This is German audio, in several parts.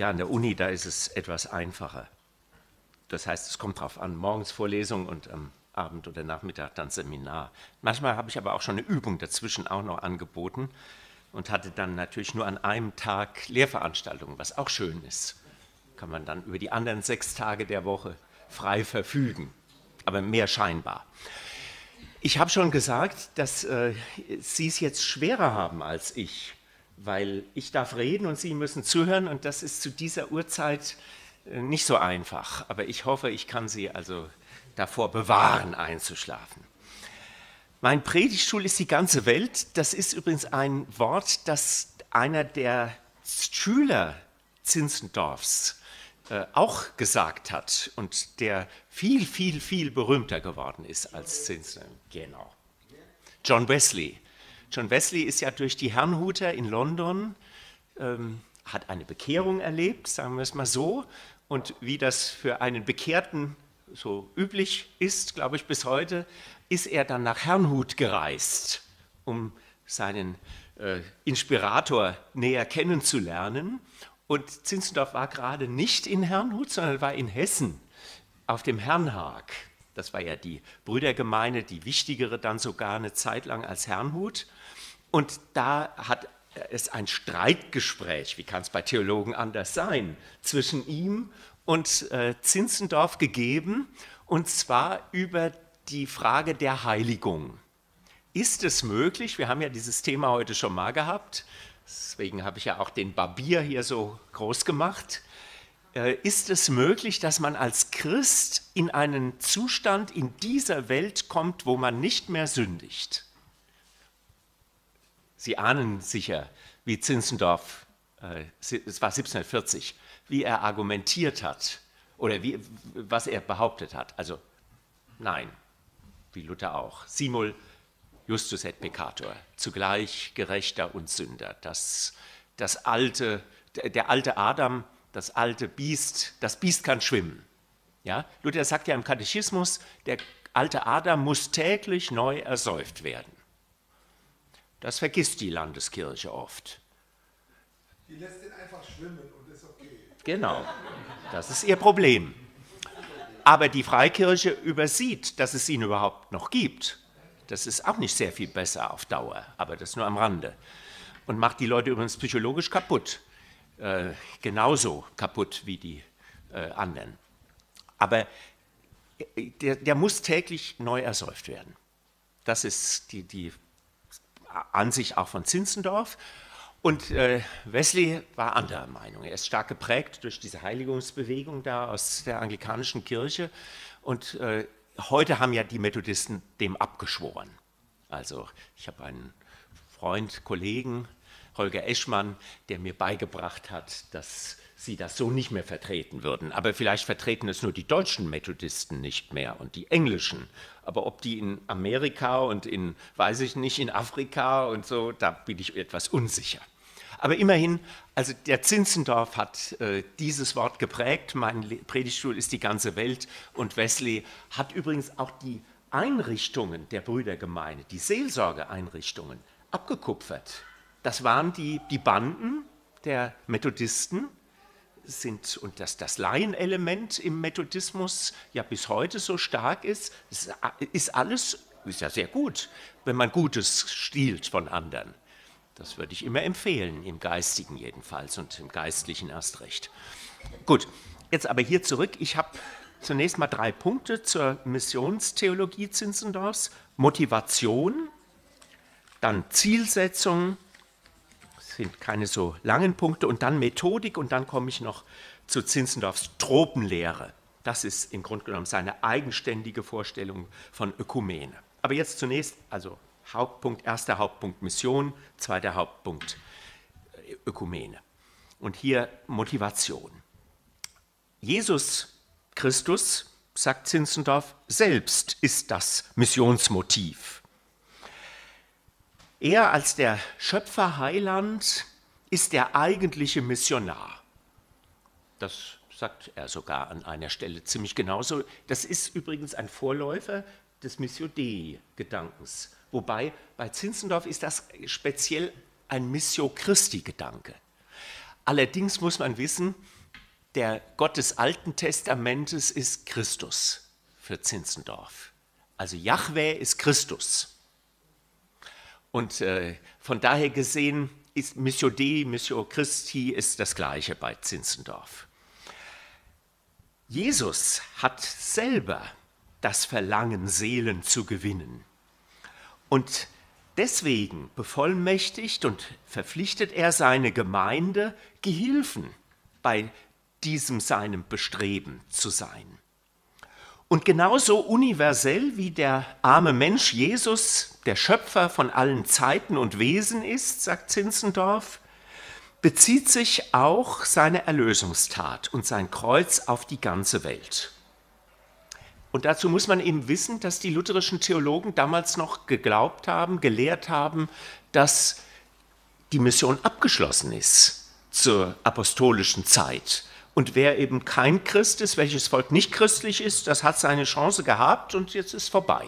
Ja, an der Uni, da ist es etwas einfacher. Das heißt, es kommt darauf an, morgens Vorlesung und am Abend oder Nachmittag dann Seminar. Manchmal habe ich aber auch schon eine Übung dazwischen auch noch angeboten und hatte dann natürlich nur an einem Tag Lehrveranstaltungen, was auch schön ist. Kann man dann über die anderen sechs Tage der Woche frei verfügen, aber mehr scheinbar. Ich habe schon gesagt, dass äh, Sie es jetzt schwerer haben als ich, weil ich darf reden und Sie müssen zuhören und das ist zu dieser Uhrzeit äh, nicht so einfach. Aber ich hoffe, ich kann Sie also davor bewahren, einzuschlafen. Mein Predigtstuhl ist die ganze Welt. Das ist übrigens ein Wort, das einer der Schüler Zinzendorfs äh, auch gesagt hat und der viel, viel, viel berühmter geworden ist als Zinzendorf. Genau. John Wesley. John Wesley ist ja durch die Herrnhuter in London, ähm, hat eine Bekehrung erlebt, sagen wir es mal so. Und wie das für einen Bekehrten so üblich ist, glaube ich, bis heute, ist er dann nach Herrnhut gereist, um seinen äh, Inspirator näher kennenzulernen. Und Zinzendorf war gerade nicht in Herrnhut, sondern war in Hessen auf dem Herrnhag. Das war ja die Brüdergemeinde, die wichtigere dann sogar eine Zeit lang als Herrnhut. Und da hat es ein Streitgespräch, wie kann es bei Theologen anders sein, zwischen ihm und äh, Zinzendorf gegeben, und zwar über die Frage der Heiligung. Ist es möglich, wir haben ja dieses Thema heute schon mal gehabt, deswegen habe ich ja auch den Barbier hier so groß gemacht, äh, ist es möglich, dass man als Christ in einen Zustand in dieser Welt kommt, wo man nicht mehr sündigt? Sie ahnen sicher, wie Zinzendorf, äh, es war 1740, wie er argumentiert hat oder wie, was er behauptet hat. Also nein, wie Luther auch. Simul justus et peccator, zugleich Gerechter und Sünder. Das, das alte, der alte Adam, das alte Biest, das Biest kann schwimmen. Ja? Luther sagt ja im Katechismus, der alte Adam muss täglich neu ersäuft werden. Das vergisst die Landeskirche oft. Die lässt ihn einfach schwimmen und ist okay. Genau, das ist ihr Problem. Aber die Freikirche übersieht, dass es ihn überhaupt noch gibt. Das ist auch nicht sehr viel besser auf Dauer, aber das nur am Rande. Und macht die Leute übrigens psychologisch kaputt. Äh, genauso kaputt wie die äh, anderen. Aber äh, der, der, muss täglich neu ersäuft werden. Das ist die, die Ansicht auch von Zinzendorf. Und äh, Wesley war anderer Meinung. Er ist stark geprägt durch diese Heiligungsbewegung da aus der anglikanischen Kirche. Und äh, heute haben ja die Methodisten dem abgeschworen. Also ich habe einen Freund, Kollegen, Holger Eschmann, der mir beigebracht hat, dass sie das so nicht mehr vertreten würden. Aber vielleicht vertreten es nur die deutschen Methodisten nicht mehr und die englischen. Aber ob die in Amerika und in, weiß ich nicht, in Afrika und so, da bin ich etwas unsicher. Aber immerhin, also der Zinzendorf hat äh, dieses Wort geprägt. Mein Predigtstuhl ist die ganze Welt. Und Wesley hat übrigens auch die Einrichtungen der Brüdergemeinde, die Seelsorgeeinrichtungen, abgekupfert. Das waren die, die Banden der Methodisten, sind, und dass das Laienelement im Methodismus ja bis heute so stark ist, ist alles, ist ja sehr gut, wenn man Gutes stiehlt von anderen. Das würde ich immer empfehlen, im Geistigen jedenfalls und im Geistlichen erst recht. Gut, jetzt aber hier zurück. Ich habe zunächst mal drei Punkte zur Missionstheologie Zinzendorfs. Motivation, dann Zielsetzung sind keine so langen Punkte und dann Methodik und dann komme ich noch zu Zinzendorfs Tropenlehre. Das ist im Grunde genommen seine eigenständige Vorstellung von Ökumene. Aber jetzt zunächst, also Hauptpunkt, erster Hauptpunkt Mission, zweiter Hauptpunkt äh, Ökumene. Und hier Motivation. Jesus Christus, sagt Zinzendorf, selbst ist das Missionsmotiv. Er als der Schöpfer Heiland ist der eigentliche Missionar. Das sagt er sogar an einer Stelle ziemlich genauso. Das ist übrigens ein Vorläufer des Missio Dei-Gedankens. Wobei bei Zinzendorf ist das speziell ein Missio Christi-Gedanke. Allerdings muss man wissen, der Gott des Alten Testamentes ist Christus für Zinzendorf. Also Yahweh ist Christus. Und äh, von daher gesehen ist Missio Dei, Missio Christi ist das gleiche bei Zinzendorf. Jesus hat selber das Verlangen, Seelen zu gewinnen. Und deswegen bevollmächtigt und verpflichtet er seine Gemeinde, Gehilfen bei diesem seinem Bestreben zu sein. Und genauso universell wie der arme Mensch Jesus, der Schöpfer von allen Zeiten und Wesen ist, sagt Zinzendorf, bezieht sich auch seine Erlösungstat und sein Kreuz auf die ganze Welt. Und dazu muss man eben wissen, dass die lutherischen Theologen damals noch geglaubt haben, gelehrt haben, dass die Mission abgeschlossen ist zur apostolischen Zeit. Und wer eben kein Christ ist, welches Volk nicht christlich ist, das hat seine Chance gehabt und jetzt ist vorbei.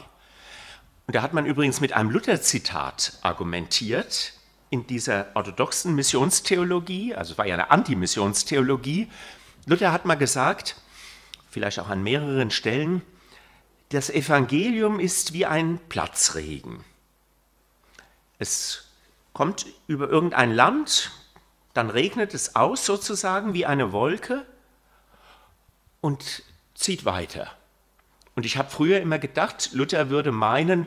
Und da hat man übrigens mit einem Luther-Zitat argumentiert in dieser orthodoxen Missionstheologie, also es war ja eine Antimissionstheologie. Luther hat mal gesagt, vielleicht auch an mehreren Stellen, das Evangelium ist wie ein Platzregen. Es kommt über irgendein Land, dann regnet es aus sozusagen wie eine Wolke und zieht weiter. Und ich habe früher immer gedacht, Luther würde meinen,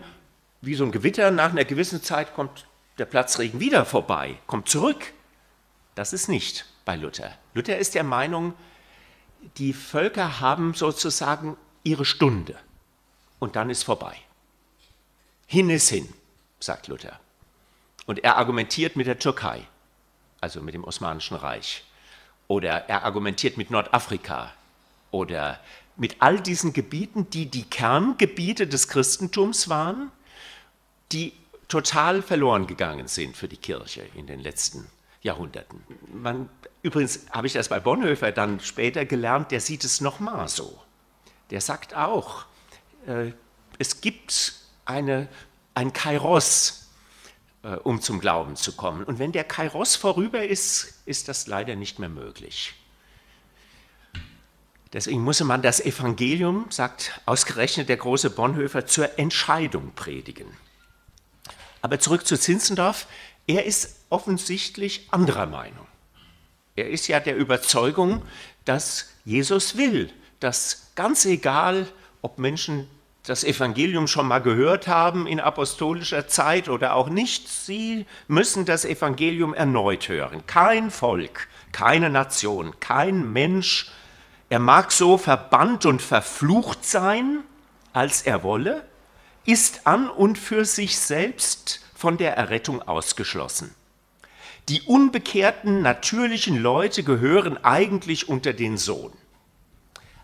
wie so ein Gewitter, nach einer gewissen Zeit kommt der Platzregen wieder vorbei, kommt zurück. Das ist nicht bei Luther. Luther ist der Meinung, die Völker haben sozusagen ihre Stunde und dann ist vorbei. Hin ist hin, sagt Luther. Und er argumentiert mit der Türkei also mit dem Osmanischen Reich. Oder er argumentiert mit Nordafrika oder mit all diesen Gebieten, die die Kerngebiete des Christentums waren, die total verloren gegangen sind für die Kirche in den letzten Jahrhunderten. Man, übrigens habe ich das bei Bonhoeffer dann später gelernt, der sieht es nochmal so. Der sagt auch, äh, es gibt eine, ein Kairos, um zum Glauben zu kommen. Und wenn der Kairos vorüber ist, ist das leider nicht mehr möglich. Deswegen muss man das Evangelium, sagt ausgerechnet der große Bonhoeffer, zur Entscheidung predigen. Aber zurück zu Zinzendorf. Er ist offensichtlich anderer Meinung. Er ist ja der Überzeugung, dass Jesus will, dass ganz egal, ob Menschen das Evangelium schon mal gehört haben in apostolischer Zeit oder auch nicht, sie müssen das Evangelium erneut hören. Kein Volk, keine Nation, kein Mensch, er mag so verbannt und verflucht sein, als er wolle, ist an und für sich selbst von der Errettung ausgeschlossen. Die unbekehrten natürlichen Leute gehören eigentlich unter den Sohn.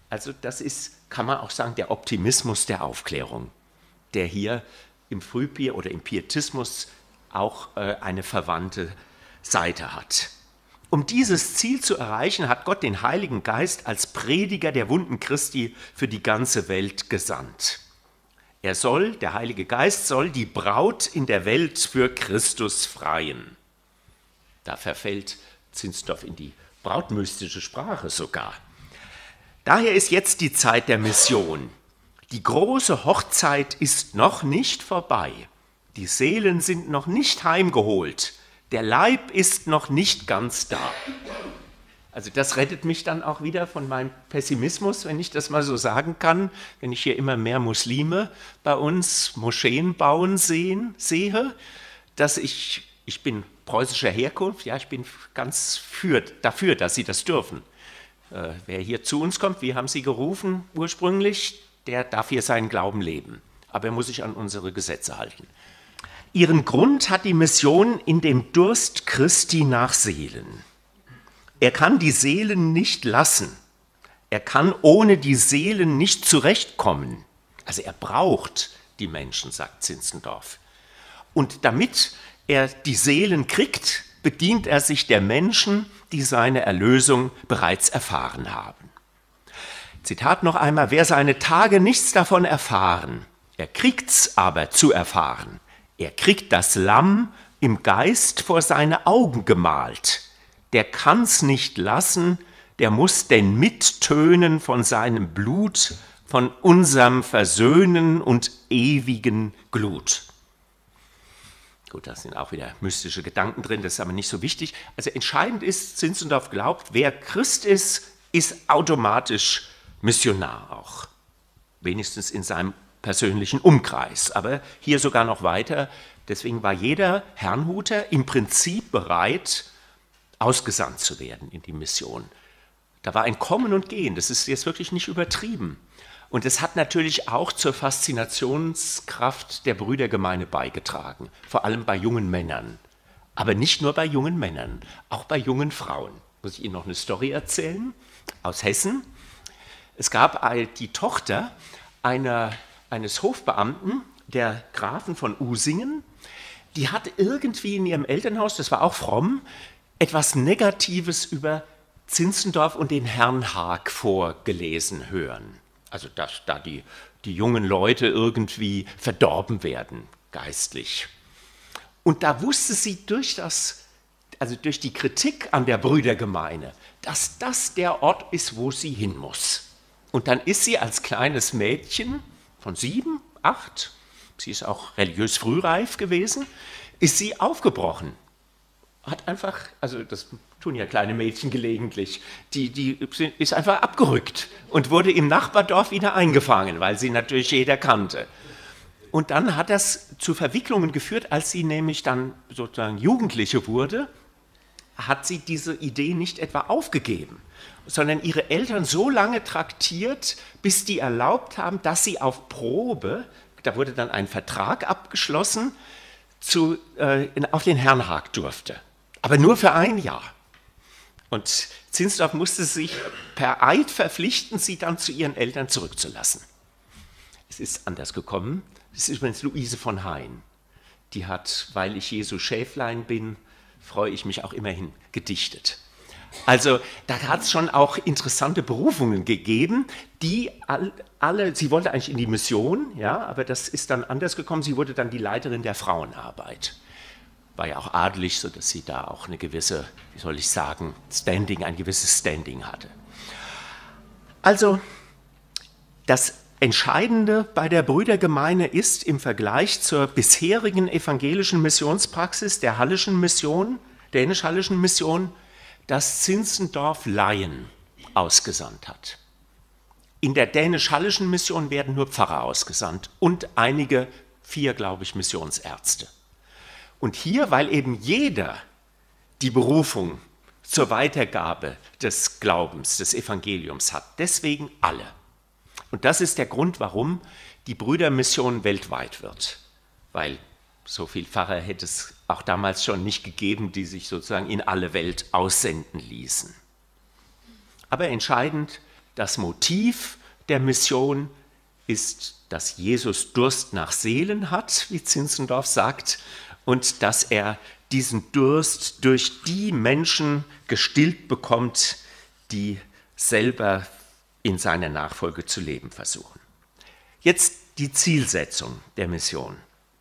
Also das ist kann man auch sagen, der Optimismus der Aufklärung, der hier im Frühbier oder im Pietismus auch äh, eine verwandte Seite hat. Um dieses Ziel zu erreichen, hat Gott den Heiligen Geist als Prediger der Wunden Christi für die ganze Welt gesandt. Er soll, der Heilige Geist soll die Braut in der Welt für Christus freien. Da verfällt Zinsdorf in die brautmystische Sprache sogar. Daher ist jetzt die Zeit der Mission. Die große Hochzeit ist noch nicht vorbei. Die Seelen sind noch nicht heimgeholt. Der Leib ist noch nicht ganz da. Also das rettet mich dann auch wieder von meinem Pessimismus, wenn ich das mal so sagen kann, wenn ich hier immer mehr Muslime bei uns Moscheen bauen sehen, sehe, dass ich, ich bin preußischer Herkunft, ja, ich bin ganz für, dafür, dass sie das dürfen. Äh, wer hier zu uns kommt, wie haben Sie gerufen ursprünglich, der darf hier seinen Glauben leben. Aber er muss sich an unsere Gesetze halten. Ihren Grund hat die Mission in dem Durst Christi nach Seelen. Er kann die Seelen nicht lassen. Er kann ohne die Seelen nicht zurechtkommen. Also er braucht die Menschen, sagt Zinzendorf. Und damit er die Seelen kriegt, bedient er sich der Menschen, die seine Erlösung bereits erfahren haben. Zitat noch einmal, wer seine Tage nichts davon erfahren, er kriegt's aber zu erfahren. Er kriegt das Lamm im Geist vor seine Augen gemalt. der kann's nicht lassen, der muss denn mittönen von seinem Blut, von unserem Versöhnen und ewigen Glut. Gut, da sind auch wieder mystische Gedanken drin, das ist aber nicht so wichtig. Also entscheidend ist, Zinzendorf glaubt, wer Christ ist, ist automatisch Missionar auch. Wenigstens in seinem persönlichen Umkreis. Aber hier sogar noch weiter. Deswegen war jeder Herrnhuter im Prinzip bereit, ausgesandt zu werden in die Mission. Da war ein Kommen und Gehen, das ist jetzt wirklich nicht übertrieben. Und es hat natürlich auch zur Faszinationskraft der Brüdergemeinde beigetragen, vor allem bei jungen Männern. Aber nicht nur bei jungen Männern, auch bei jungen Frauen. Muss ich Ihnen noch eine Story erzählen aus Hessen? Es gab die Tochter einer, eines Hofbeamten, der Grafen von Usingen, die hat irgendwie in ihrem Elternhaus, das war auch fromm, etwas Negatives über Zinzendorf und den Herrn Haag vorgelesen hören. Also dass da die, die jungen Leute irgendwie verdorben werden, geistlich. Und da wusste sie durch das, also durch die Kritik an der Brüdergemeine, dass das der Ort ist, wo sie hin muss. Und dann ist sie als kleines Mädchen von sieben, acht, sie ist auch religiös frühreif gewesen, ist sie aufgebrochen. Hat einfach, also das tun ja kleine Mädchen gelegentlich, die, die ist einfach abgerückt und wurde im Nachbardorf wieder eingefangen, weil sie natürlich jeder kannte. Und dann hat das zu Verwicklungen geführt, als sie nämlich dann sozusagen Jugendliche wurde, hat sie diese Idee nicht etwa aufgegeben, sondern ihre Eltern so lange traktiert, bis die erlaubt haben, dass sie auf Probe, da wurde dann ein Vertrag abgeschlossen, zu, äh, auf den Herrnhag durfte. Aber nur für ein Jahr. Und Zinsdorf musste sich per Eid verpflichten, sie dann zu ihren Eltern zurückzulassen. Es ist anders gekommen. Es ist übrigens Luise von Hain. Die hat, weil ich Jesu Schäflein bin, freue ich mich auch immerhin gedichtet. Also da hat es schon auch interessante Berufungen gegeben, die alle, sie wollte eigentlich in die Mission, ja, aber das ist dann anders gekommen. Sie wurde dann die Leiterin der Frauenarbeit war ja auch adelig, sodass sie da auch eine gewisse, wie soll ich sagen, Standing, ein gewisses Standing hatte. Also das Entscheidende bei der Brüdergemeine ist im Vergleich zur bisherigen evangelischen Missionspraxis der Hallischen Mission, dänisch-Hallischen Mission, dass Zinzendorf Laien ausgesandt hat. In der dänisch-Hallischen Mission werden nur Pfarrer ausgesandt und einige, vier, glaube ich, Missionsärzte. Und hier, weil eben jeder die Berufung zur Weitergabe des Glaubens, des Evangeliums hat, deswegen alle. Und das ist der Grund, warum die Brüdermission weltweit wird, weil so viel Pfarrer hätte es auch damals schon nicht gegeben, die sich sozusagen in alle Welt aussenden ließen. Aber entscheidend, das Motiv der Mission ist, dass Jesus Durst nach Seelen hat, wie Zinzendorf sagt, und dass er diesen Durst durch die Menschen gestillt bekommt, die selber in seiner Nachfolge zu leben versuchen. Jetzt die Zielsetzung der Mission.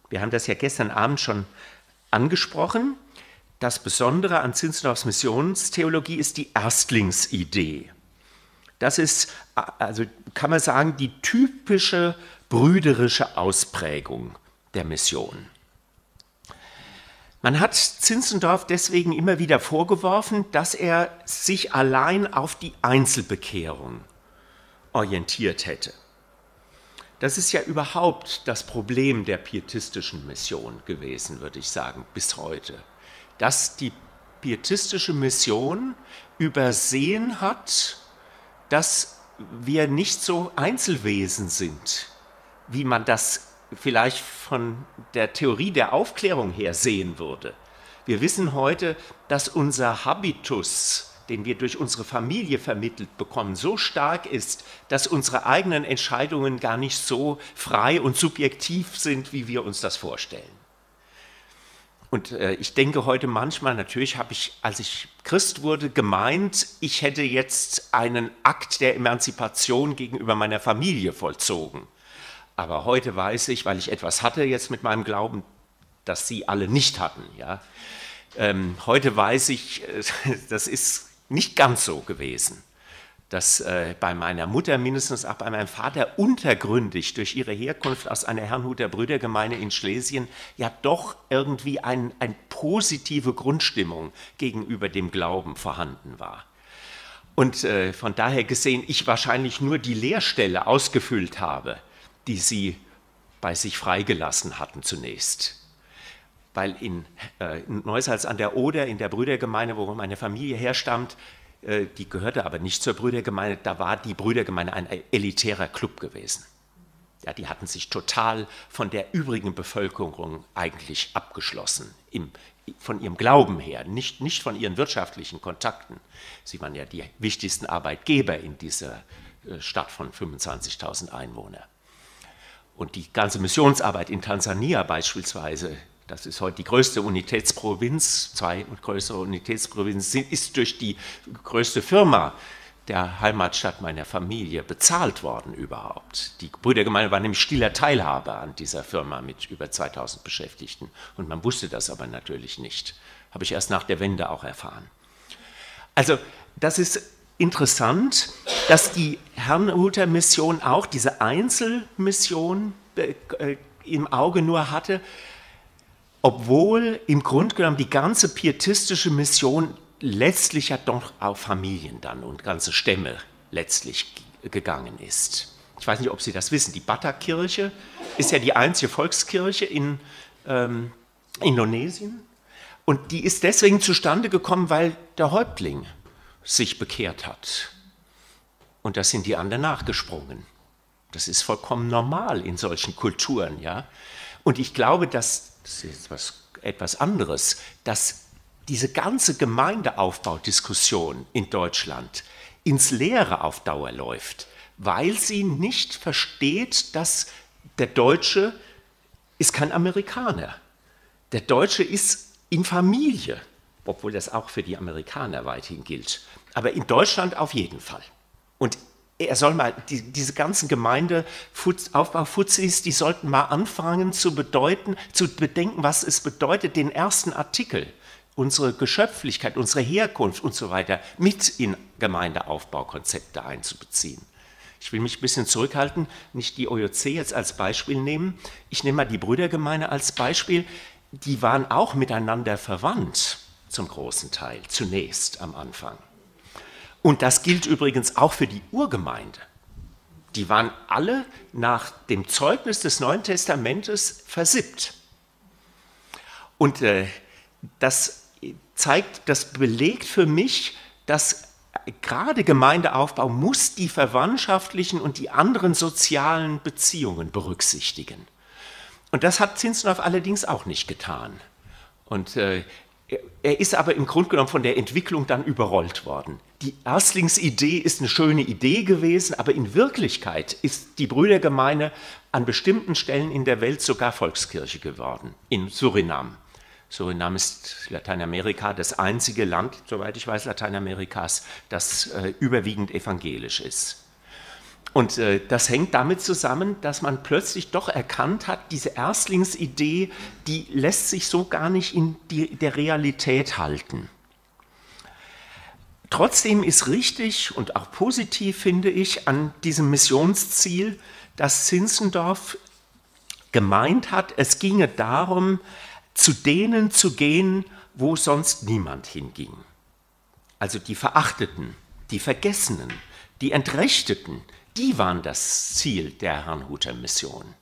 Wir haben das ja gestern Abend schon angesprochen. Das Besondere an Zinzendorfs Missionstheologie ist die Erstlingsidee. Das ist, also kann man sagen, die typische brüderische Ausprägung der Mission. Man hat Zinzendorf deswegen immer wieder vorgeworfen, dass er sich allein auf die Einzelbekehrung orientiert hätte. Das ist ja überhaupt das Problem der pietistischen Mission gewesen, würde ich sagen, bis heute. Dass die pietistische Mission übersehen hat, dass wir nicht so Einzelwesen sind, wie man das vielleicht von der Theorie der Aufklärung her sehen würde. Wir wissen heute, dass unser Habitus, den wir durch unsere Familie vermittelt bekommen, so stark ist, dass unsere eigenen Entscheidungen gar nicht so frei und subjektiv sind, wie wir uns das vorstellen. Und äh, ich denke heute manchmal, natürlich habe ich, als ich Christ wurde, gemeint, ich hätte jetzt einen Akt der Emanzipation gegenüber meiner Familie vollzogen. Aber heute weiß ich, weil ich etwas hatte jetzt mit meinem Glauben, dass sie alle nicht hatten. Ja? Ähm, heute weiß ich, äh, das ist nicht ganz so gewesen dass äh, bei meiner Mutter, mindestens auch bei meinem Vater, untergründig durch ihre Herkunft aus einer Herrnhuter Brüdergemeinde in Schlesien ja doch irgendwie eine ein positive Grundstimmung gegenüber dem Glauben vorhanden war. Und äh, von daher gesehen, ich wahrscheinlich nur die Lehrstelle ausgefüllt habe, die sie bei sich freigelassen hatten zunächst. Weil in, äh, in Neusalz an der Oder, in der Brüdergemeinde, wo meine Familie herstammt, äh, die gehörte aber nicht zur Brüdergemeinde, da war die Brüdergemeinde ein elitärer Club gewesen. Ja, die hatten sich total von der übrigen Bevölkerung eigentlich abgeschlossen, im, von ihrem Glauben her, nicht, nicht von ihren wirtschaftlichen Kontakten. Sie waren ja die wichtigsten Arbeitgeber in dieser äh, Stadt von 25.000 Einwohnern. Und die ganze Missionsarbeit in Tansania beispielsweise, das ist heute die größte Unitätsprovinz, zwei größere Unitätsprovinzen, ist durch die größte Firma der Heimatstadt meiner Familie bezahlt worden überhaupt. Die Brüdergemeinde war nämlich stiller Teilhaber an dieser Firma mit über 2000 Beschäftigten. Und man wusste das aber natürlich nicht. Habe ich erst nach der Wende auch erfahren. Also das ist interessant, dass die Herrnhuter Mission auch diese Einzelmission äh, äh, im Auge nur hatte obwohl im Grunde genommen die ganze pietistische Mission letztlich ja doch auf Familien dann und ganze Stämme letztlich gegangen ist. Ich weiß nicht, ob Sie das wissen. Die Bata-Kirche ist ja die einzige Volkskirche in ähm, Indonesien. Und die ist deswegen zustande gekommen, weil der Häuptling sich bekehrt hat. Und da sind die anderen nachgesprungen. Das ist vollkommen normal in solchen Kulturen, ja. Und ich glaube, dass das ist etwas, etwas anderes, dass diese ganze Gemeindeaufbaudiskussion in Deutschland ins Leere auf Dauer läuft, weil sie nicht versteht, dass der Deutsche ist kein Amerikaner. Der Deutsche ist in Familie, obwohl das auch für die Amerikaner weithin gilt. Aber in Deutschland auf jeden Fall. Und er soll mal, die, diese ganzen Gemeindeaufbaufuzis, die sollten mal anfangen zu bedeuten, zu bedenken, was es bedeutet, den ersten Artikel, unsere Geschöpflichkeit, unsere Herkunft und so weiter mit in Gemeindeaufbaukonzepte einzubeziehen. Ich will mich ein bisschen zurückhalten, nicht die OJC jetzt als Beispiel nehmen. Ich nehme mal die Brüdergemeinde als Beispiel. Die waren auch miteinander verwandt, zum großen Teil, zunächst am Anfang. Und das gilt übrigens auch für die Urgemeinde. Die waren alle nach dem Zeugnis des Neuen Testamentes versippt. Und äh, das zeigt, das belegt für mich, dass gerade Gemeindeaufbau muss die verwandtschaftlichen und die anderen sozialen Beziehungen berücksichtigen. Und das hat Zinsdorf allerdings auch nicht getan. Und äh, er ist aber im Grunde genommen von der Entwicklung dann überrollt worden. Die Erstlingsidee ist eine schöne Idee gewesen, aber in Wirklichkeit ist die Brüdergemeinde an bestimmten Stellen in der Welt sogar Volkskirche geworden, in Surinam. Surinam ist Lateinamerika das einzige Land, soweit ich weiß, Lateinamerikas, das äh, überwiegend evangelisch ist. Und äh, das hängt damit zusammen, dass man plötzlich doch erkannt hat, diese Erstlingsidee, die lässt sich so gar nicht in die, der Realität halten. Trotzdem ist richtig und auch positiv, finde ich, an diesem Missionsziel, dass Zinzendorf gemeint hat, es ginge darum, zu denen zu gehen, wo sonst niemand hinging. Also die Verachteten, die Vergessenen, die Entrechteten, die waren das Ziel der Herrnhuter Mission.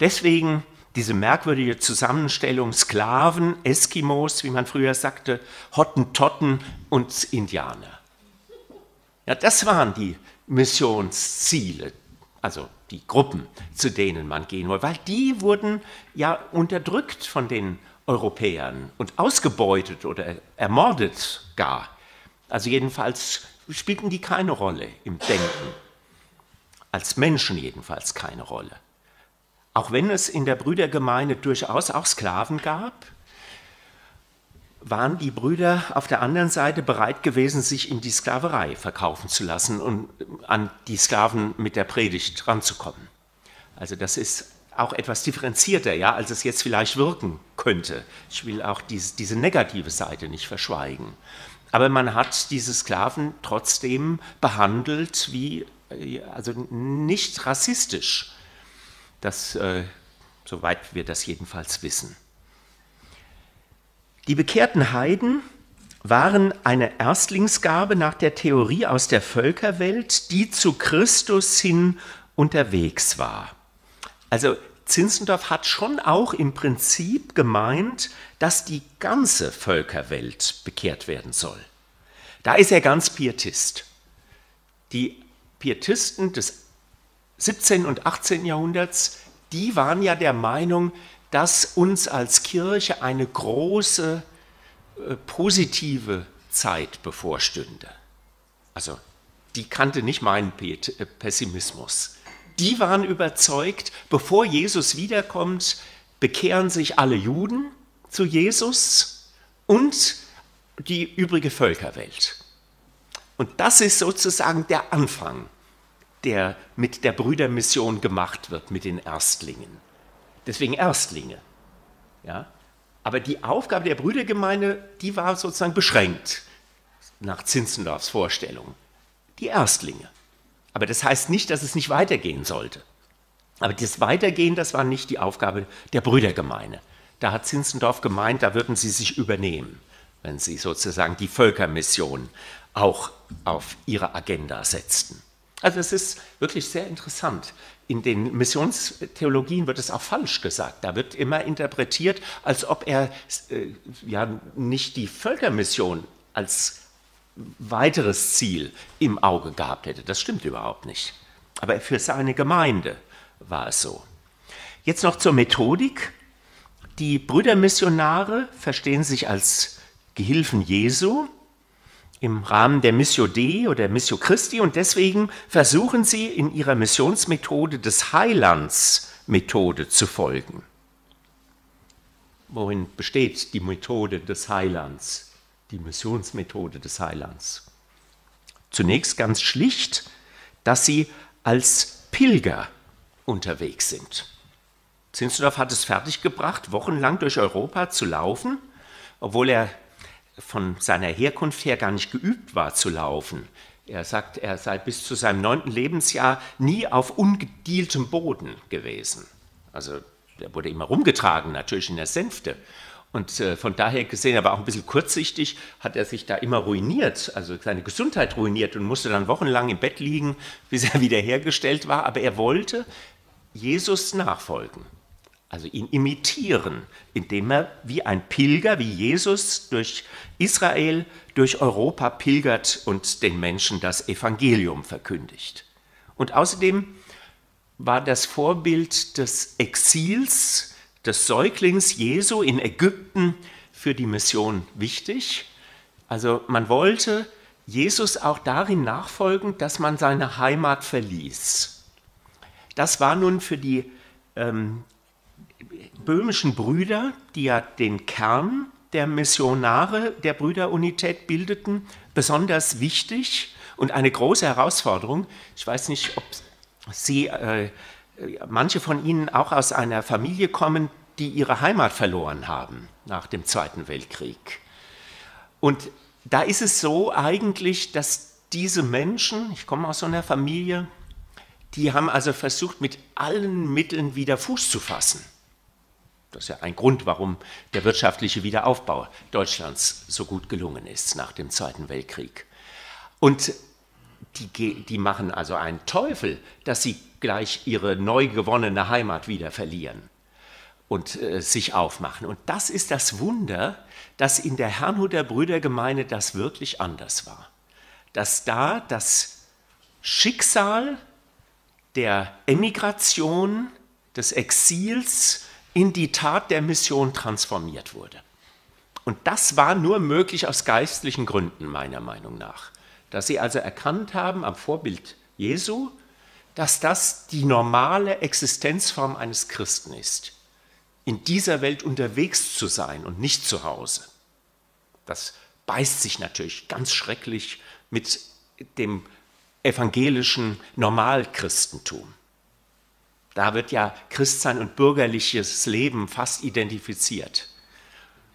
Deswegen diese merkwürdige Zusammenstellung Sklaven, Eskimos, wie man früher sagte, Hottentotten und Indianer. Ja, das waren die Missionsziele, also die Gruppen, zu denen man gehen wollte, weil die wurden ja unterdrückt von den Europäern und ausgebeutet oder ermordet gar. Also jedenfalls spielten die keine Rolle im Denken als Menschen jedenfalls keine Rolle. Auch wenn es in der Brüdergemeinde durchaus auch Sklaven gab, waren die Brüder auf der anderen Seite bereit gewesen, sich in die Sklaverei verkaufen zu lassen und an die Sklaven mit der Predigt ranzukommen. Also das ist auch etwas differenzierter, ja, als es jetzt vielleicht wirken könnte. Ich will auch diese, diese negative Seite nicht verschweigen. Aber man hat diese Sklaven trotzdem behandelt wie, äh, also nicht rassistisch. Das, äh, soweit wir das jedenfalls wissen. Die bekehrten Heiden waren eine Erstlingsgabe nach der Theorie aus der Völkerwelt, die zu Christus hin unterwegs war. Also Zinzendorf hat schon auch im Prinzip gemeint, dass die ganze Völkerwelt bekehrt werden soll. Da ist er ganz Pietist. Die Pietisten des 17. und 18. Jahrhunderts, die waren ja der Meinung, dass uns als Kirche eine große äh, positive Zeit bevorstünde. Also die kannte nicht meinen äh, Pessimismus. Die waren überzeugt, bevor Jesus wiederkommt, bekehren sich alle Juden zu Jesus und die übrige Völkerwelt. Und das ist sozusagen der Anfang, der mit der Brüdermission gemacht wird, mit den Erstlingen. Deswegen Erstlinge. Ja? Aber die Aufgabe der Brüdergemeinde, die war sozusagen beschränkt nach Zinzendorfs Vorstellung. Die Erstlinge. Aber das heißt nicht, dass es nicht weitergehen sollte. Aber das Weitergehen, das war nicht die Aufgabe der Brüdergemeinde. Da hat Zinzendorf gemeint, da würden sie sich übernehmen, wenn sie sozusagen die Völkermission auch auf ihre Agenda setzten. Also es ist wirklich sehr interessant. In den Missionstheologien wird es auch falsch gesagt. Da wird immer interpretiert, als ob er äh, ja nicht die Völkermission als weiteres Ziel im Auge gehabt hätte. Das stimmt überhaupt nicht. Aber für seine Gemeinde war es so. Jetzt noch zur Methodik. Die Brüdermissionare verstehen sich als Gehilfen Jesu im Rahmen der Missio Dei oder Missio Christi und deswegen versuchen sie in ihrer Missionsmethode des Heilands Methode zu folgen. Worin besteht die Methode des Heilands, die Missionsmethode des Heilands? Zunächst ganz schlicht, dass sie als Pilger unterwegs sind. Zinzendorf hat es fertiggebracht, wochenlang durch Europa zu laufen, obwohl er von seiner Herkunft her gar nicht geübt war zu laufen. Er sagt, er sei bis zu seinem neunten Lebensjahr nie auf ungedieltem Boden gewesen. Also er wurde immer rumgetragen, natürlich in der Sänfte. Und äh, von daher gesehen, aber auch ein bisschen kurzsichtig, hat er sich da immer ruiniert, also seine Gesundheit ruiniert und musste dann wochenlang im Bett liegen, bis er wiederhergestellt war. Aber er wollte Jesus nachfolgen also ihn imitieren, indem er wie ein Pilger, wie Jesus durch Israel, durch Europa pilgert und den Menschen das Evangelium verkündigt. Und außerdem war das Vorbild des Exils, des Säuglings Jesu in Ägypten für die Mission wichtig. Also man wollte Jesus auch darin nachfolgen, dass man seine Heimat verließ. Das war nun für die ähm, böhmischen Brüder, die ja den Kern der Missionare der Brüderunität bildeten, besonders wichtig und eine große Herausforderung. Ich weiß nicht, ob Sie, äh, manche von Ihnen auch aus einer Familie kommen, die ihre Heimat verloren haben nach dem Zweiten Weltkrieg. Und da ist es so eigentlich, dass diese Menschen, ich komme aus so einer Familie, die haben also versucht, mit allen Mitteln wieder Fuß zu fassen. Das ist ja ein Grund, warum der wirtschaftliche Wiederaufbau Deutschlands so gut gelungen ist nach dem Zweiten Weltkrieg. Und die, die machen also einen Teufel, dass sie gleich ihre neu gewonnene Heimat wieder verlieren und äh, sich aufmachen. Und das ist das Wunder, dass in der Herrnhuter Brüdergemeinde das wirklich anders war. Dass da das Schicksal der Emigration, des Exils, in die Tat der Mission transformiert wurde. Und das war nur möglich aus geistlichen Gründen, meiner Meinung nach. Dass sie also erkannt haben am Vorbild Jesu, dass das die normale Existenzform eines Christen ist, in dieser Welt unterwegs zu sein und nicht zu Hause. Das beißt sich natürlich ganz schrecklich mit dem evangelischen Normalchristentum. Da wird ja Christsein und bürgerliches Leben fast identifiziert.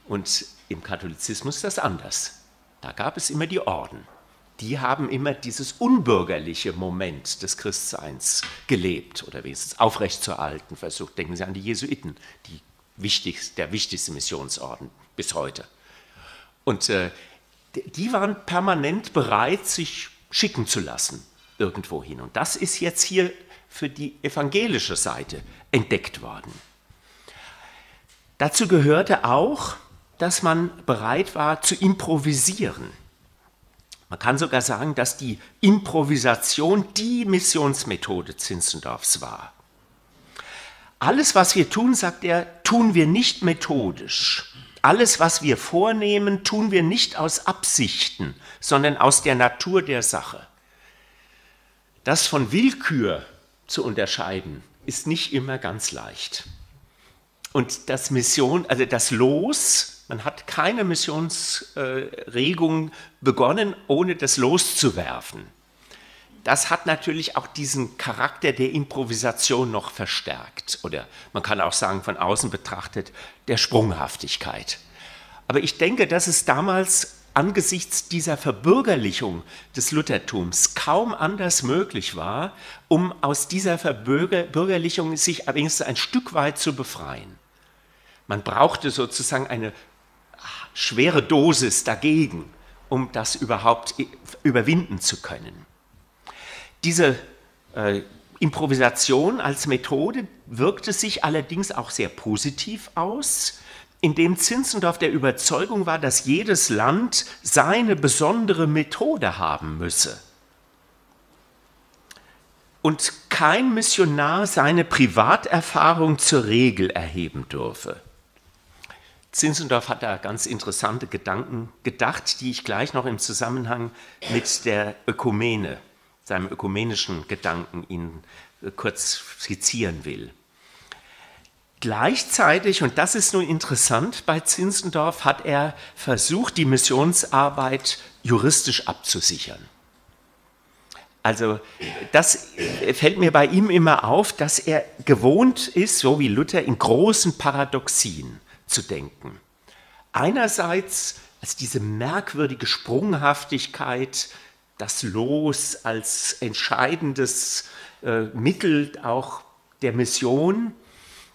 Und im Katholizismus ist das anders. Da gab es immer die Orden. Die haben immer dieses unbürgerliche Moment des Christseins gelebt oder wenigstens aufrechtzuerhalten versucht. Denken Sie an die Jesuiten, die wichtigste, der wichtigste Missionsorden bis heute. Und äh, die waren permanent bereit, sich schicken zu lassen irgendwo hin. Und das ist jetzt hier für die evangelische Seite entdeckt worden. Dazu gehörte auch, dass man bereit war zu improvisieren. Man kann sogar sagen, dass die Improvisation die Missionsmethode Zinzendorfs war. Alles, was wir tun, sagt er, tun wir nicht methodisch. Alles, was wir vornehmen, tun wir nicht aus Absichten, sondern aus der Natur der Sache. Das von Willkür zu unterscheiden, ist nicht immer ganz leicht. Und das Mission, also das Los, man hat keine Missionsregung begonnen, ohne das Los zu werfen. Das hat natürlich auch diesen Charakter der Improvisation noch verstärkt. Oder man kann auch sagen, von außen betrachtet, der Sprunghaftigkeit. Aber ich denke, dass es damals angesichts dieser Verbürgerlichung des Luthertums kaum anders möglich war, um aus dieser Verbürgerlichung sich allerdings ein Stück weit zu befreien. Man brauchte sozusagen eine schwere Dosis dagegen, um das überhaupt überwinden zu können. Diese äh, Improvisation als Methode wirkte sich allerdings auch sehr positiv aus in dem Zinzendorf der Überzeugung war, dass jedes Land seine besondere Methode haben müsse und kein Missionar seine Privaterfahrung zur Regel erheben dürfe. Zinzendorf hat da ganz interessante Gedanken gedacht, die ich gleich noch im Zusammenhang mit der Ökumene, seinem ökumenischen Gedanken Ihnen kurz skizzieren will. Gleichzeitig, und das ist nun interessant, bei Zinzendorf hat er versucht, die Missionsarbeit juristisch abzusichern. Also das fällt mir bei ihm immer auf, dass er gewohnt ist, so wie Luther, in großen Paradoxien zu denken. Einerseits als diese merkwürdige Sprunghaftigkeit, das Los als entscheidendes äh, Mittel auch der Mission,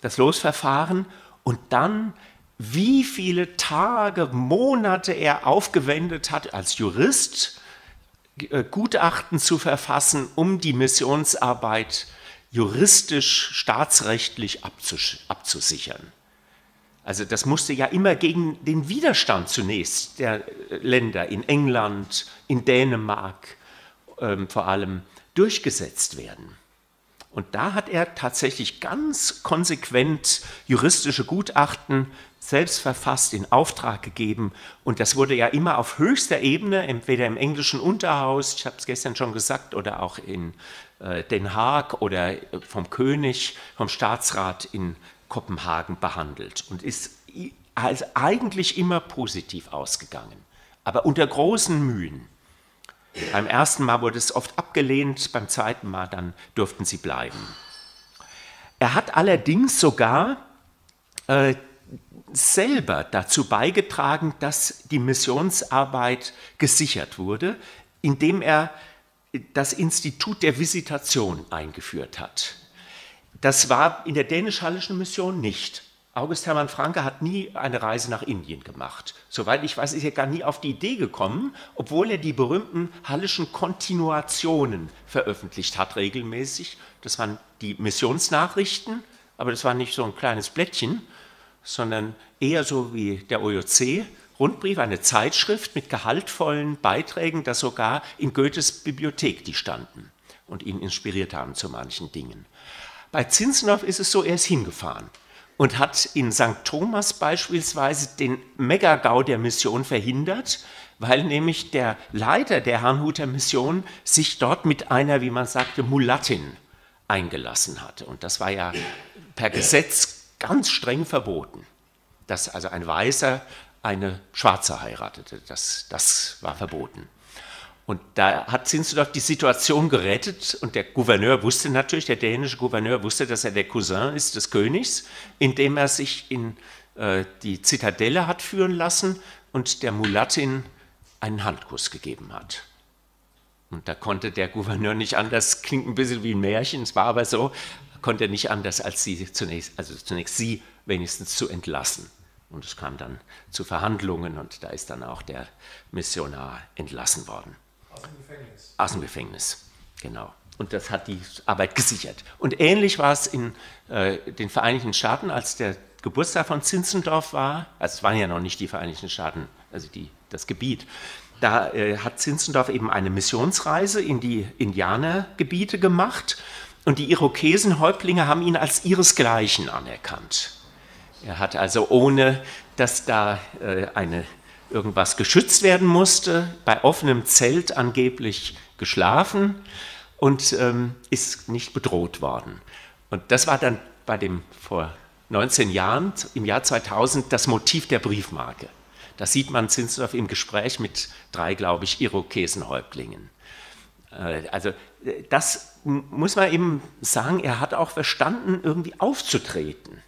das Losverfahren und dann, wie viele Tage, Monate er aufgewendet hat als Jurist, äh, Gutachten zu verfassen, um die Missionsarbeit juristisch, staatsrechtlich abzusichern. Also das musste ja immer gegen den Widerstand zunächst der Länder in England, in Dänemark ähm, vor allem durchgesetzt werden. Und da hat er tatsächlich ganz konsequent juristische Gutachten selbst verfasst, in Auftrag gegeben. Und das wurde ja immer auf höchster Ebene, entweder im englischen Unterhaus, ich habe es gestern schon gesagt, oder auch in äh, Den Haag oder vom König, vom Staatsrat in Kopenhagen behandelt und ist also eigentlich immer positiv ausgegangen, aber unter großen Mühen. Beim ersten Mal wurde es oft abgelehnt, beim zweiten Mal dann durften sie bleiben. Er hat allerdings sogar äh, selber dazu beigetragen, dass die Missionsarbeit gesichert wurde, indem er das Institut der Visitation eingeführt hat. Das war in der dänisch-hallischen Mission nicht. August Hermann Franke hat nie eine Reise nach Indien gemacht. Soweit ich weiß, ist er gar nie auf die Idee gekommen, obwohl er die berühmten hallischen Kontinuationen veröffentlicht hat regelmäßig. Das waren die Missionsnachrichten, aber das war nicht so ein kleines Blättchen, sondern eher so wie der OJC, Rundbrief, eine Zeitschrift mit gehaltvollen Beiträgen, dass sogar in Goethes Bibliothek die standen und ihn inspiriert haben zu manchen Dingen. Bei Zinsendorf ist es so, er ist hingefahren und hat in St. Thomas beispielsweise den Megagau der Mission verhindert, weil nämlich der Leiter der Herrnhuter Mission sich dort mit einer, wie man sagte, Mulattin eingelassen hatte. Und das war ja per Gesetz ganz streng verboten, dass also ein Weißer eine Schwarze heiratete. Das, das war verboten. Und da hat Zinzendorf die Situation gerettet und der Gouverneur wusste natürlich, der dänische Gouverneur wusste, dass er der Cousin ist des Königs, indem er sich in äh, die Zitadelle hat führen lassen und der Mulattin einen Handkuss gegeben hat. Und da konnte der Gouverneur nicht anders, klingt ein bisschen wie ein Märchen, es war aber so, konnte er nicht anders, als sie zunächst, also zunächst sie wenigstens zu entlassen. Und es kam dann zu Verhandlungen und da ist dann auch der Missionar entlassen worden. Aus dem Gefängnis. Aus dem Gefängnis, genau. Und das hat die Arbeit gesichert. Und ähnlich war es in äh, den Vereinigten Staaten, als der Geburtstag von Zinzendorf war. Also es waren ja noch nicht die Vereinigten Staaten, also die, das Gebiet. Da äh, hat Zinzendorf eben eine Missionsreise in die Indianergebiete gemacht und die Irokesenhäuptlinge haben ihn als ihresgleichen anerkannt. Er hat also ohne, dass da äh, eine, irgendwas geschützt werden musste, bei offenem Zelt angeblich geschlafen und ähm, ist nicht bedroht worden. Und das war dann bei dem vor 19 Jahren, im Jahr 2000, das Motiv der Briefmarke. Da sieht man Zinsdorf im Gespräch mit drei, glaube ich, Irokesenhäuptlingen. Äh, also das muss man eben sagen, er hat auch verstanden, irgendwie aufzutreten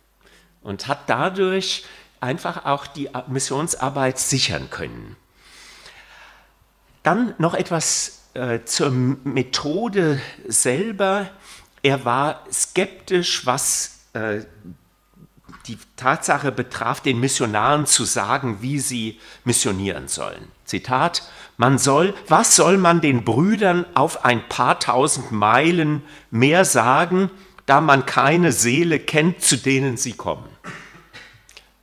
und hat dadurch einfach auch die Missionsarbeit sichern können. Dann noch etwas äh, zur Methode selber. Er war skeptisch, was äh, die Tatsache betraf, den Missionaren zu sagen, wie sie missionieren sollen. Zitat, man soll, was soll man den Brüdern auf ein paar tausend Meilen mehr sagen, da man keine Seele kennt, zu denen sie kommen?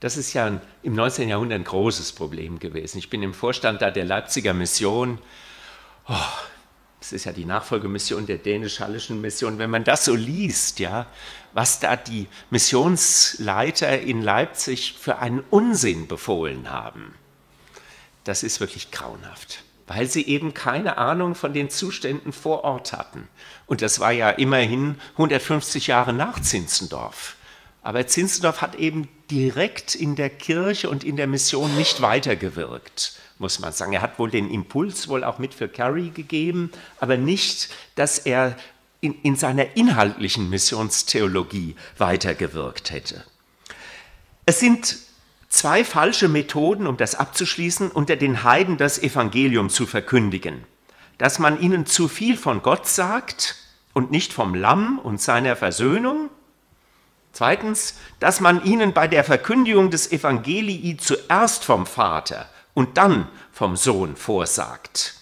Das ist ja im 19. Jahrhundert ein großes Problem gewesen. Ich bin im Vorstand da der Leipziger Mission. Oh, das ist ja die Nachfolgemission der dänisch-hallischen Mission. Wenn man das so liest, ja, was da die Missionsleiter in Leipzig für einen Unsinn befohlen haben, das ist wirklich grauenhaft, weil sie eben keine Ahnung von den Zuständen vor Ort hatten. Und das war ja immerhin 150 Jahre nach Zinzendorf. Aber Zinzendorf hat eben direkt in der Kirche und in der Mission nicht weitergewirkt muss man sagen. Er hat wohl den Impuls wohl auch mit für Carey gegeben, aber nicht, dass er in, in seiner inhaltlichen Missionstheologie weitergewirkt hätte. Es sind zwei falsche Methoden, um das abzuschließen, unter den Heiden das Evangelium zu verkündigen. Dass man ihnen zu viel von Gott sagt und nicht vom Lamm und seiner Versöhnung. Zweitens, dass man ihnen bei der Verkündigung des Evangelii zuerst vom Vater und dann vom Sohn vorsagt.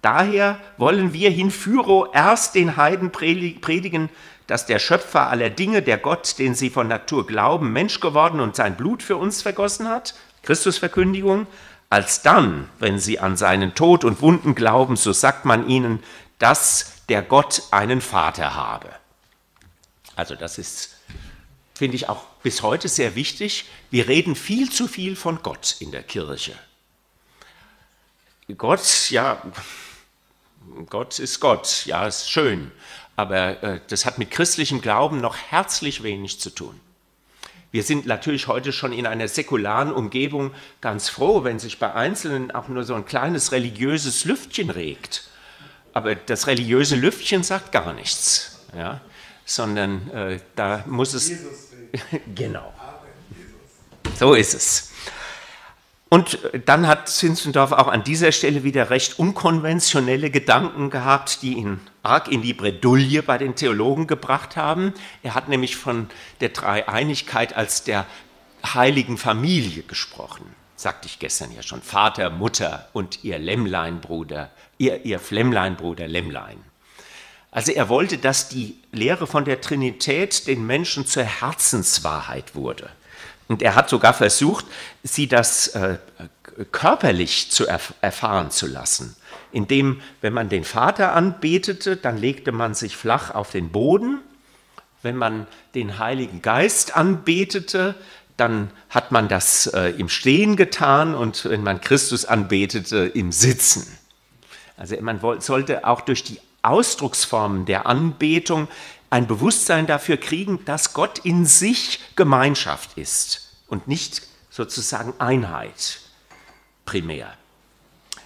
Daher wollen wir hinfüro erst den Heiden predigen, dass der Schöpfer aller Dinge, der Gott, den sie von Natur glauben, Mensch geworden und sein Blut für uns vergossen hat, Christusverkündigung, als dann, wenn sie an seinen Tod und Wunden glauben, so sagt man ihnen, dass der Gott einen Vater habe. Also das ist, finde ich, auch bis heute sehr wichtig. Wir reden viel zu viel von Gott in der Kirche. Gott, ja, Gott ist Gott, ja, ist schön, aber äh, das hat mit christlichem Glauben noch herzlich wenig zu tun. Wir sind natürlich heute schon in einer säkularen Umgebung ganz froh, wenn sich bei Einzelnen auch nur so ein kleines religiöses Lüftchen regt. Aber das religiöse Lüftchen sagt gar nichts, ja? Sondern äh, da muss es. genau. So ist es. Und dann hat Zinzendorf auch an dieser Stelle wieder recht unkonventionelle Gedanken gehabt, die ihn arg in die Bredouille bei den Theologen gebracht haben. Er hat nämlich von der Dreieinigkeit als der heiligen Familie gesprochen. Sagte ich gestern ja schon. Vater, Mutter und ihr Lämmleinbruder, ihr, ihr Flämmleinbruder Lämmlein. Also er wollte, dass die Lehre von der Trinität den Menschen zur Herzenswahrheit wurde. Und er hat sogar versucht, sie das äh, körperlich zu erf erfahren zu lassen, indem, wenn man den Vater anbetete, dann legte man sich flach auf den Boden. Wenn man den Heiligen Geist anbetete, dann hat man das äh, im Stehen getan und wenn man Christus anbetete, im Sitzen. Also man sollte auch durch die Ausdrucksformen der Anbetung ein Bewusstsein dafür kriegen, dass Gott in sich Gemeinschaft ist und nicht sozusagen Einheit primär.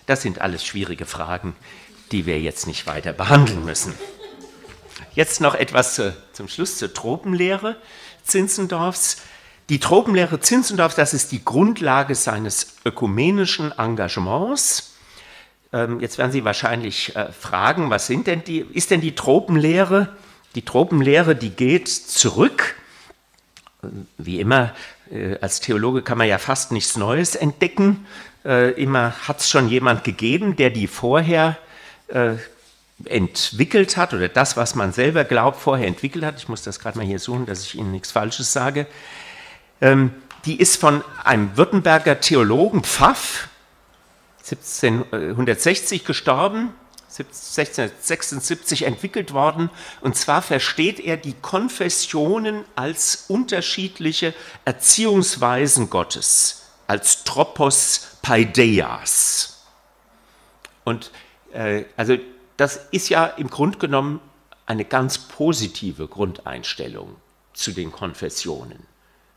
Das sind alles schwierige Fragen, die wir jetzt nicht weiter behandeln müssen. Jetzt noch etwas zu, zum Schluss zur Tropenlehre Zinzendorfs. Die Tropenlehre Zinzendorfs, das ist die Grundlage seines ökumenischen Engagements. Ähm, jetzt werden Sie wahrscheinlich äh, fragen, was sind denn die, ist denn die Tropenlehre? Die Tropenlehre, die geht zurück. Wie immer, äh, als Theologe kann man ja fast nichts Neues entdecken. Äh, immer hat es schon jemand gegeben, der die vorher entwickelt hat oder das, was man selber glaubt, vorher entwickelt hat. Ich muss das gerade mal hier suchen, dass ich Ihnen nichts Falsches sage. Ähm, die ist von einem Württemberger Theologen Pfaff 1760 gestorben, 1676 entwickelt worden. Und zwar versteht er die Konfessionen als unterschiedliche Erziehungsweisen Gottes, als Tropos Paideias. Und äh, also das ist ja im Grunde genommen eine ganz positive Grundeinstellung zu den Konfessionen.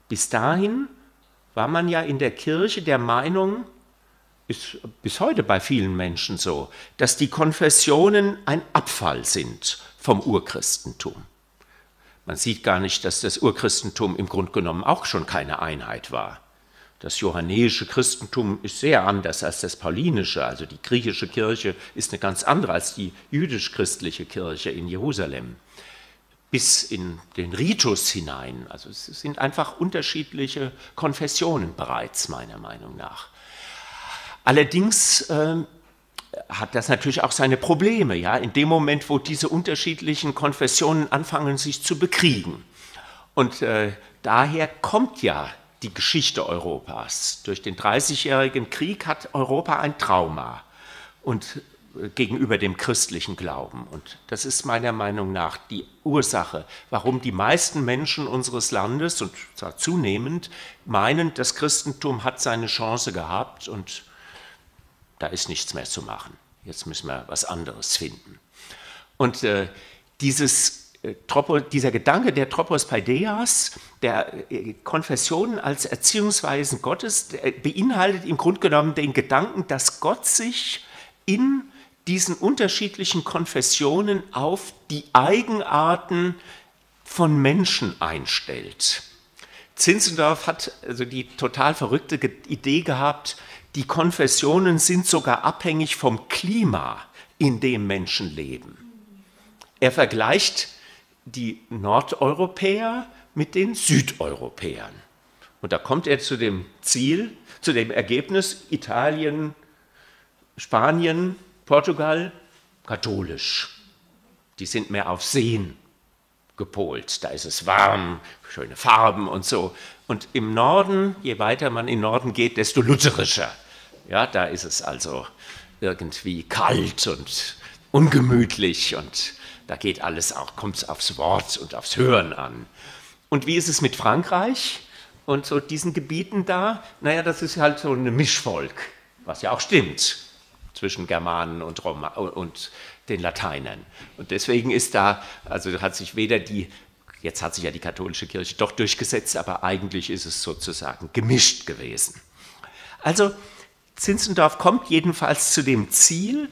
Bis dahin war man ja in der Kirche der Meinung, ist bis heute bei vielen Menschen so, dass die Konfessionen ein Abfall sind vom Urchristentum. Man sieht gar nicht, dass das Urchristentum im Grunde genommen auch schon keine Einheit war. Das johannäische Christentum ist sehr anders als das paulinische, also die griechische Kirche ist eine ganz andere als die jüdisch-christliche Kirche in Jerusalem. Bis in den Ritus hinein. Also es sind einfach unterschiedliche Konfessionen bereits, meiner Meinung nach. Allerdings äh, hat das natürlich auch seine Probleme, ja, in dem Moment, wo diese unterschiedlichen Konfessionen anfangen, sich zu bekriegen. Und äh, daher kommt ja die Geschichte Europas. Durch den Dreißigjährigen Krieg hat Europa ein Trauma und äh, gegenüber dem christlichen Glauben. Und das ist meiner Meinung nach die Ursache, warum die meisten Menschen unseres Landes und zwar zunehmend meinen, das Christentum hat seine Chance gehabt und da ist nichts mehr zu machen. Jetzt müssen wir was anderes finden. Und äh, dieses, äh, dieser Gedanke der Tropos Paideas, der äh, Konfessionen als Erziehungsweisen Gottes, beinhaltet im Grunde genommen den Gedanken, dass Gott sich in diesen unterschiedlichen Konfessionen auf die Eigenarten von Menschen einstellt. Zinzendorf hat also die total verrückte Idee gehabt, die Konfessionen sind sogar abhängig vom Klima, in dem Menschen leben. Er vergleicht die Nordeuropäer mit den Südeuropäern. Und da kommt er zu dem Ziel, zu dem Ergebnis, Italien, Spanien, Portugal, katholisch. Die sind mehr auf Seen gepolt. Da ist es warm, schöne Farben und so. Und im Norden, je weiter man in den Norden geht, desto lutherischer. Ja, da ist es also irgendwie kalt und ungemütlich und da geht alles auch, kommt es aufs Wort und aufs Hören an. Und wie ist es mit Frankreich und so diesen Gebieten da? Naja, das ist halt so ein Mischvolk, was ja auch stimmt zwischen Germanen und, Roma und den Lateinern. Und deswegen ist da, also hat sich weder die, jetzt hat sich ja die katholische Kirche doch durchgesetzt, aber eigentlich ist es sozusagen gemischt gewesen. Also Zinzendorf kommt jedenfalls zu dem Ziel,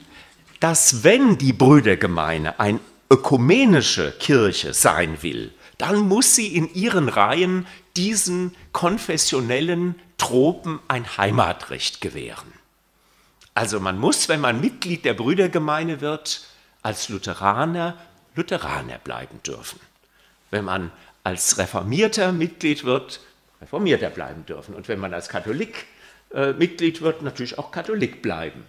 dass wenn die Brüdergemeine eine ökumenische Kirche sein will, dann muss sie in ihren Reihen diesen konfessionellen Tropen ein Heimatrecht gewähren. Also man muss, wenn man Mitglied der Brüdergemeine wird, als Lutheraner Lutheraner bleiben dürfen. Wenn man als Reformierter Mitglied wird, Reformierter bleiben dürfen. Und wenn man als Katholik äh, Mitglied wird, natürlich auch Katholik bleiben.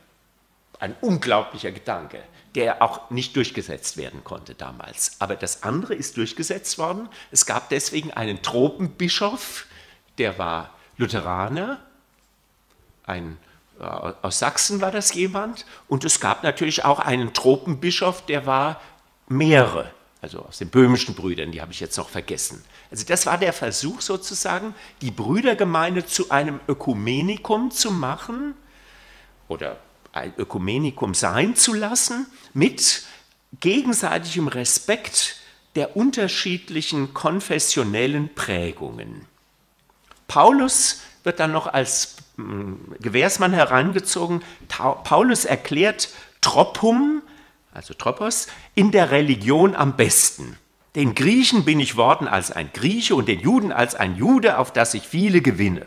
Ein unglaublicher Gedanke, der auch nicht durchgesetzt werden konnte damals. Aber das andere ist durchgesetzt worden. Es gab deswegen einen Tropenbischof, der war Lutheraner, ein, äh, aus Sachsen war das jemand. Und es gab natürlich auch einen Tropenbischof, der war mehrere also aus den böhmischen Brüdern, die habe ich jetzt noch vergessen. Also das war der Versuch sozusagen, die Brüdergemeinde zu einem Ökumenikum zu machen oder ein Ökumenikum sein zu lassen mit gegenseitigem Respekt der unterschiedlichen konfessionellen Prägungen. Paulus wird dann noch als Gewährsmann herangezogen. Paulus erklärt Tropum, also Tropos, in der Religion am besten. Den Griechen bin ich worden als ein Grieche und den Juden als ein Jude, auf das ich viele gewinne.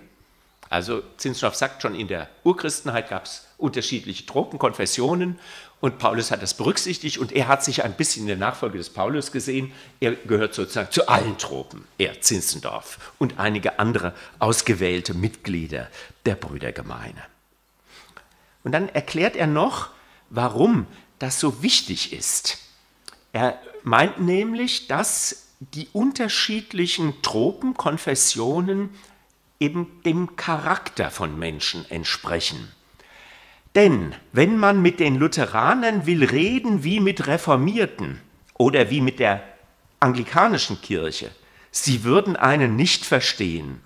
Also Zinsdorf sagt schon, in der Urchristenheit gab es unterschiedliche Tropenkonfessionen und Paulus hat das berücksichtigt und er hat sich ein bisschen in der Nachfolge des Paulus gesehen. Er gehört sozusagen zu allen Tropen, er Zinzendorf und einige andere ausgewählte Mitglieder der Brüdergemeine. Und dann erklärt er noch, warum das so wichtig ist. Er meint nämlich, dass die unterschiedlichen Tropenkonfessionen eben dem Charakter von Menschen entsprechen. Denn wenn man mit den Lutheranern will reden wie mit Reformierten oder wie mit der anglikanischen Kirche, sie würden einen nicht verstehen.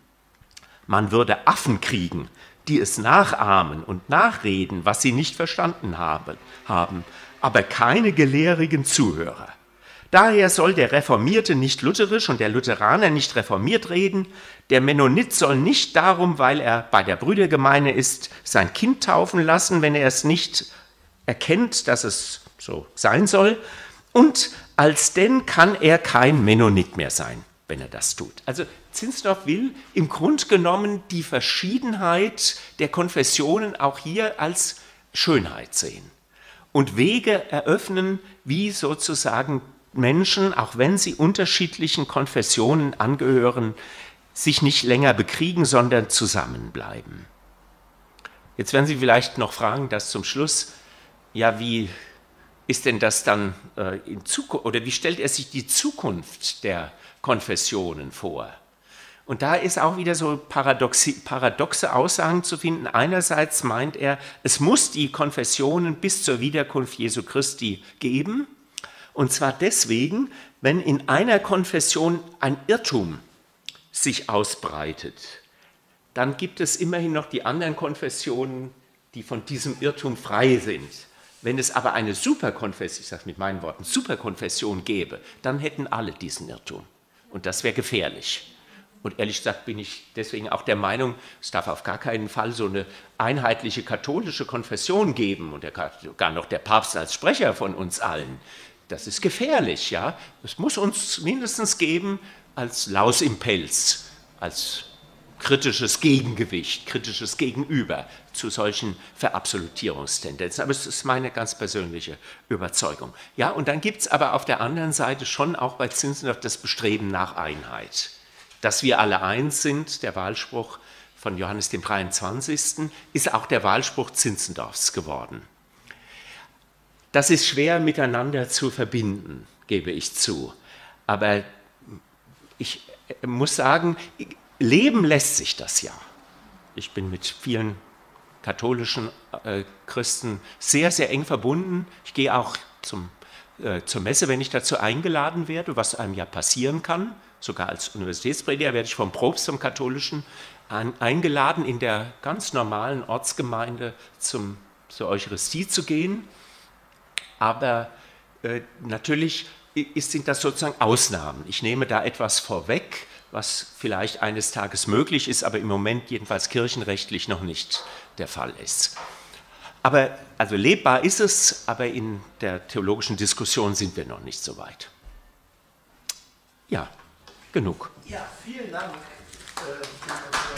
Man würde Affen kriegen, die es nachahmen und nachreden, was sie nicht verstanden haben, aber keine gelehrigen Zuhörer. Daher soll der Reformierte nicht lutherisch und der Lutheraner nicht reformiert reden. Der Mennonit soll nicht darum, weil er bei der Brüdergemeine ist, sein Kind taufen lassen, wenn er es nicht erkennt, dass es so sein soll. Und als denn kann er kein Mennonit mehr sein, wenn er das tut. Also Zinsdorf will im Grunde genommen die Verschiedenheit der Konfessionen auch hier als Schönheit sehen und Wege eröffnen, wie sozusagen Menschen, auch wenn sie unterschiedlichen Konfessionen angehören, sich nicht länger bekriegen, sondern zusammenbleiben. Jetzt werden Sie vielleicht noch fragen, das zum Schluss, ja, wie ist denn das dann äh, in Zukunft, oder wie stellt er sich die Zukunft der Konfessionen vor? Und da ist auch wieder so paradoxe, paradoxe Aussagen zu finden. Einerseits meint er, es muss die Konfessionen bis zur Wiederkunft Jesu Christi geben. Und zwar deswegen, wenn in einer Konfession ein Irrtum sich ausbreitet, dann gibt es immerhin noch die anderen Konfessionen, die von diesem Irrtum frei sind. Wenn es aber eine Superkonfession, ich sage mit meinen Worten, Superkonfession gäbe, dann hätten alle diesen Irrtum. Und das wäre gefährlich. Und ehrlich gesagt bin ich deswegen auch der Meinung, es darf auf gar keinen Fall so eine einheitliche katholische Konfession geben und gar noch der Papst als Sprecher von uns allen. Das ist gefährlich, ja. Es muss uns mindestens geben als Laus im Pelz, als kritisches Gegengewicht, kritisches Gegenüber zu solchen Verabsolutierungstendenzen. Aber es ist meine ganz persönliche Überzeugung. Ja, und dann gibt es aber auf der anderen Seite schon auch bei Zinzendorf das Bestreben nach Einheit. Dass wir alle eins sind, der Wahlspruch von Johannes dem 23. ist auch der Wahlspruch Zinzendorfs geworden. Das ist schwer miteinander zu verbinden, gebe ich zu. Aber ich muss sagen, leben lässt sich das ja. Ich bin mit vielen katholischen äh, Christen sehr, sehr eng verbunden. Ich gehe auch zum, äh, zur Messe, wenn ich dazu eingeladen werde, was einem ja passieren kann. Sogar als Universitätsprediger werde ich vom Propst zum Katholischen ein, eingeladen, in der ganz normalen Ortsgemeinde zum, zur Eucharistie zu gehen. Aber äh, natürlich ist, sind das sozusagen Ausnahmen. Ich nehme da etwas vorweg, was vielleicht eines Tages möglich ist, aber im Moment jedenfalls kirchenrechtlich noch nicht der Fall ist. Aber also lebbar ist es, aber in der theologischen Diskussion sind wir noch nicht so weit. Ja, genug. Ja, vielen Dank. Äh,